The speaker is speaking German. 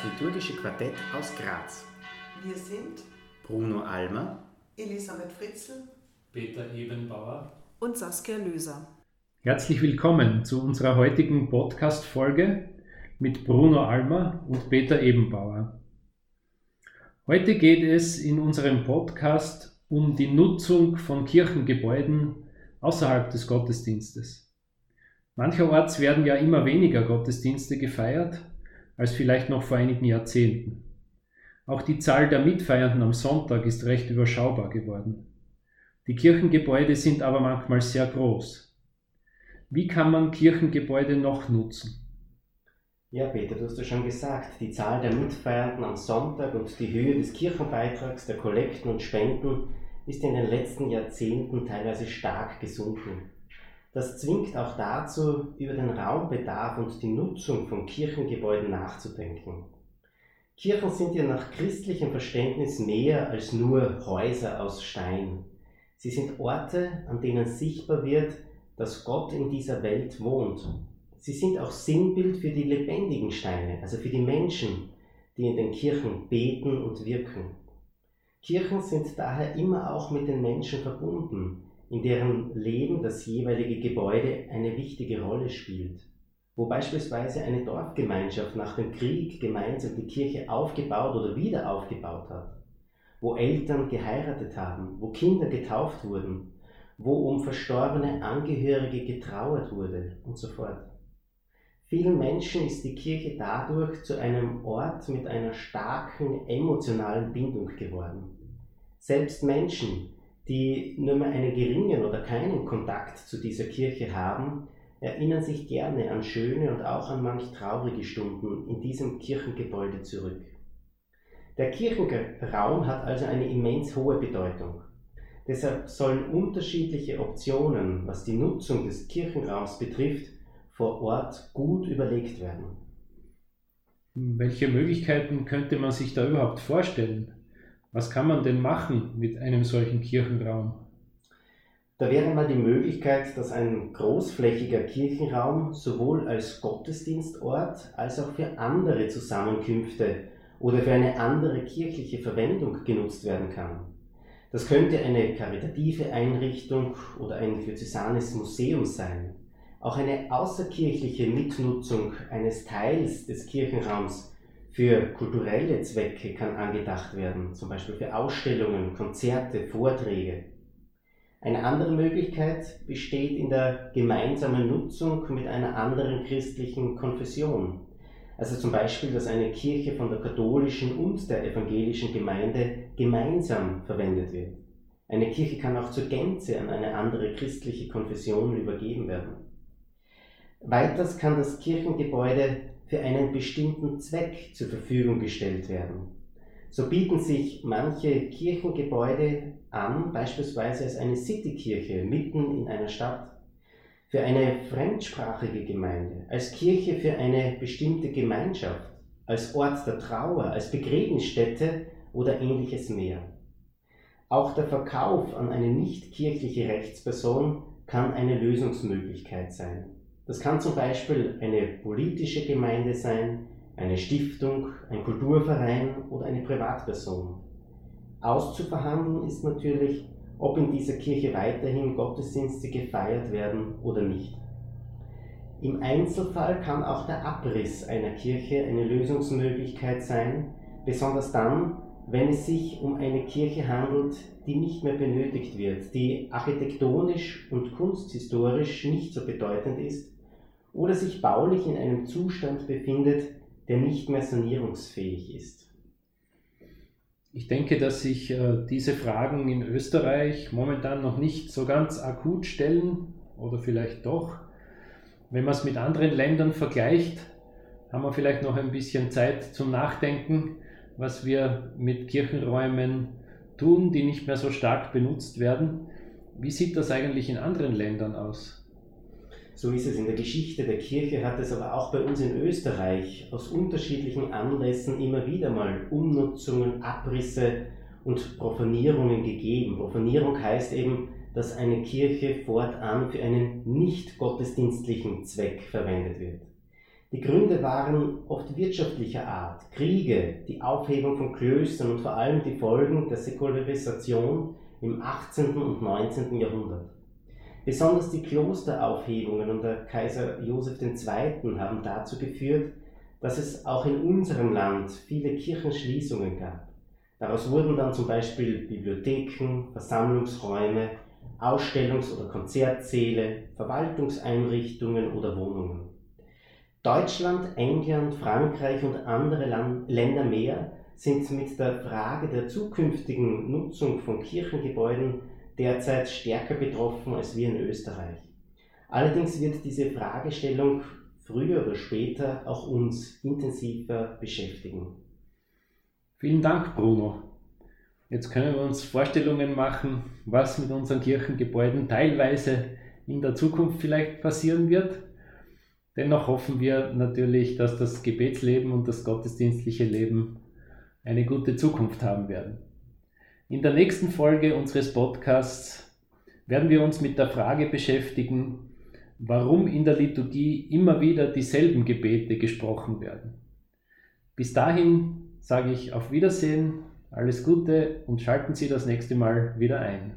das liturgische Quartett aus Graz. Wir sind Bruno Almer, Elisabeth Fritzl, Peter Ebenbauer und Saskia Löser. Herzlich willkommen zu unserer heutigen Podcast-Folge mit Bruno Almer und Peter Ebenbauer. Heute geht es in unserem Podcast um die Nutzung von Kirchengebäuden außerhalb des Gottesdienstes. Mancherorts werden ja immer weniger Gottesdienste gefeiert als vielleicht noch vor einigen Jahrzehnten. Auch die Zahl der Mitfeiernden am Sonntag ist recht überschaubar geworden. Die Kirchengebäude sind aber manchmal sehr groß. Wie kann man Kirchengebäude noch nutzen? Ja, Peter, du hast ja schon gesagt, die Zahl der Mitfeiernden am Sonntag und die Höhe des Kirchenbeitrags, der Kollekten und Spenden ist in den letzten Jahrzehnten teilweise stark gesunken. Das zwingt auch dazu, über den Raumbedarf und die Nutzung von Kirchengebäuden nachzudenken. Kirchen sind ja nach christlichem Verständnis mehr als nur Häuser aus Stein. Sie sind Orte, an denen sichtbar wird, dass Gott in dieser Welt wohnt. Sie sind auch Sinnbild für die lebendigen Steine, also für die Menschen, die in den Kirchen beten und wirken. Kirchen sind daher immer auch mit den Menschen verbunden, in deren Leben das jeweilige Gebäude eine wichtige Rolle spielt. Wo beispielsweise eine Dorfgemeinschaft nach dem Krieg gemeinsam die Kirche aufgebaut oder wieder aufgebaut hat. Wo Eltern geheiratet haben, wo Kinder getauft wurden, wo um verstorbene Angehörige getrauert wurde und so fort. Vielen Menschen ist die Kirche dadurch zu einem Ort mit einer starken emotionalen Bindung geworden. Selbst Menschen, die nur mehr einen geringen oder keinen Kontakt zu dieser Kirche haben, erinnern sich gerne an schöne und auch an manch traurige Stunden in diesem Kirchengebäude zurück. Der Kirchenraum hat also eine immens hohe Bedeutung. Deshalb sollen unterschiedliche Optionen, was die Nutzung des Kirchenraums betrifft, vor Ort gut überlegt werden. Welche Möglichkeiten könnte man sich da überhaupt vorstellen? Was kann man denn machen mit einem solchen Kirchenraum? Da wäre mal die Möglichkeit, dass ein großflächiger Kirchenraum sowohl als Gottesdienstort als auch für andere Zusammenkünfte oder für eine andere kirchliche Verwendung genutzt werden kann. Das könnte eine karitative Einrichtung oder ein diözesanes Museum sein. Auch eine außerkirchliche Mitnutzung eines Teils des Kirchenraums für kulturelle Zwecke kann angedacht werden, zum Beispiel für Ausstellungen, Konzerte, Vorträge. Eine andere Möglichkeit besteht in der gemeinsamen Nutzung mit einer anderen christlichen Konfession. Also zum Beispiel, dass eine Kirche von der katholischen und der evangelischen Gemeinde gemeinsam verwendet wird. Eine Kirche kann auch zur Gänze an eine andere christliche Konfession übergeben werden. Weiters kann das Kirchengebäude für einen bestimmten Zweck zur Verfügung gestellt werden. So bieten sich manche Kirchengebäude an, beispielsweise als eine Citykirche mitten in einer Stadt, für eine fremdsprachige Gemeinde, als Kirche für eine bestimmte Gemeinschaft, als Ort der Trauer, als Begräbnisstätte oder ähnliches mehr. Auch der Verkauf an eine nicht kirchliche Rechtsperson kann eine Lösungsmöglichkeit sein. Das kann zum Beispiel eine politische Gemeinde sein, eine Stiftung, ein Kulturverein oder eine Privatperson. Auszuverhandeln ist natürlich, ob in dieser Kirche weiterhin Gottesdienste gefeiert werden oder nicht. Im Einzelfall kann auch der Abriss einer Kirche eine Lösungsmöglichkeit sein, besonders dann, wenn es sich um eine Kirche handelt, die nicht mehr benötigt wird, die architektonisch und kunsthistorisch nicht so bedeutend ist oder sich baulich in einem Zustand befindet, der nicht mehr sanierungsfähig ist. Ich denke, dass sich äh, diese Fragen in Österreich momentan noch nicht so ganz akut stellen oder vielleicht doch. Wenn man es mit anderen Ländern vergleicht, haben wir vielleicht noch ein bisschen Zeit zum Nachdenken, was wir mit Kirchenräumen tun, die nicht mehr so stark benutzt werden. Wie sieht das eigentlich in anderen Ländern aus? So ist es in der Geschichte der Kirche, hat es aber auch bei uns in Österreich aus unterschiedlichen Anlässen immer wieder mal Umnutzungen, Abrisse und Profanierungen gegeben. Profanierung heißt eben, dass eine Kirche fortan für einen nicht gottesdienstlichen Zweck verwendet wird. Die Gründe waren oft wirtschaftlicher Art, Kriege, die Aufhebung von Klöstern und vor allem die Folgen der Säkularisation im 18. und 19. Jahrhundert. Besonders die Klosteraufhebungen unter Kaiser Joseph II. haben dazu geführt, dass es auch in unserem Land viele Kirchenschließungen gab. Daraus wurden dann zum Beispiel Bibliotheken, Versammlungsräume, Ausstellungs- oder Konzertsäle, Verwaltungseinrichtungen oder Wohnungen. Deutschland, England, Frankreich und andere Land Länder mehr sind mit der Frage der zukünftigen Nutzung von Kirchengebäuden derzeit stärker betroffen als wir in Österreich. Allerdings wird diese Fragestellung früher oder später auch uns intensiver beschäftigen. Vielen Dank, Bruno. Jetzt können wir uns Vorstellungen machen, was mit unseren Kirchengebäuden teilweise in der Zukunft vielleicht passieren wird. Dennoch hoffen wir natürlich, dass das Gebetsleben und das gottesdienstliche Leben eine gute Zukunft haben werden. In der nächsten Folge unseres Podcasts werden wir uns mit der Frage beschäftigen, warum in der Liturgie immer wieder dieselben Gebete gesprochen werden. Bis dahin sage ich auf Wiedersehen, alles Gute und schalten Sie das nächste Mal wieder ein.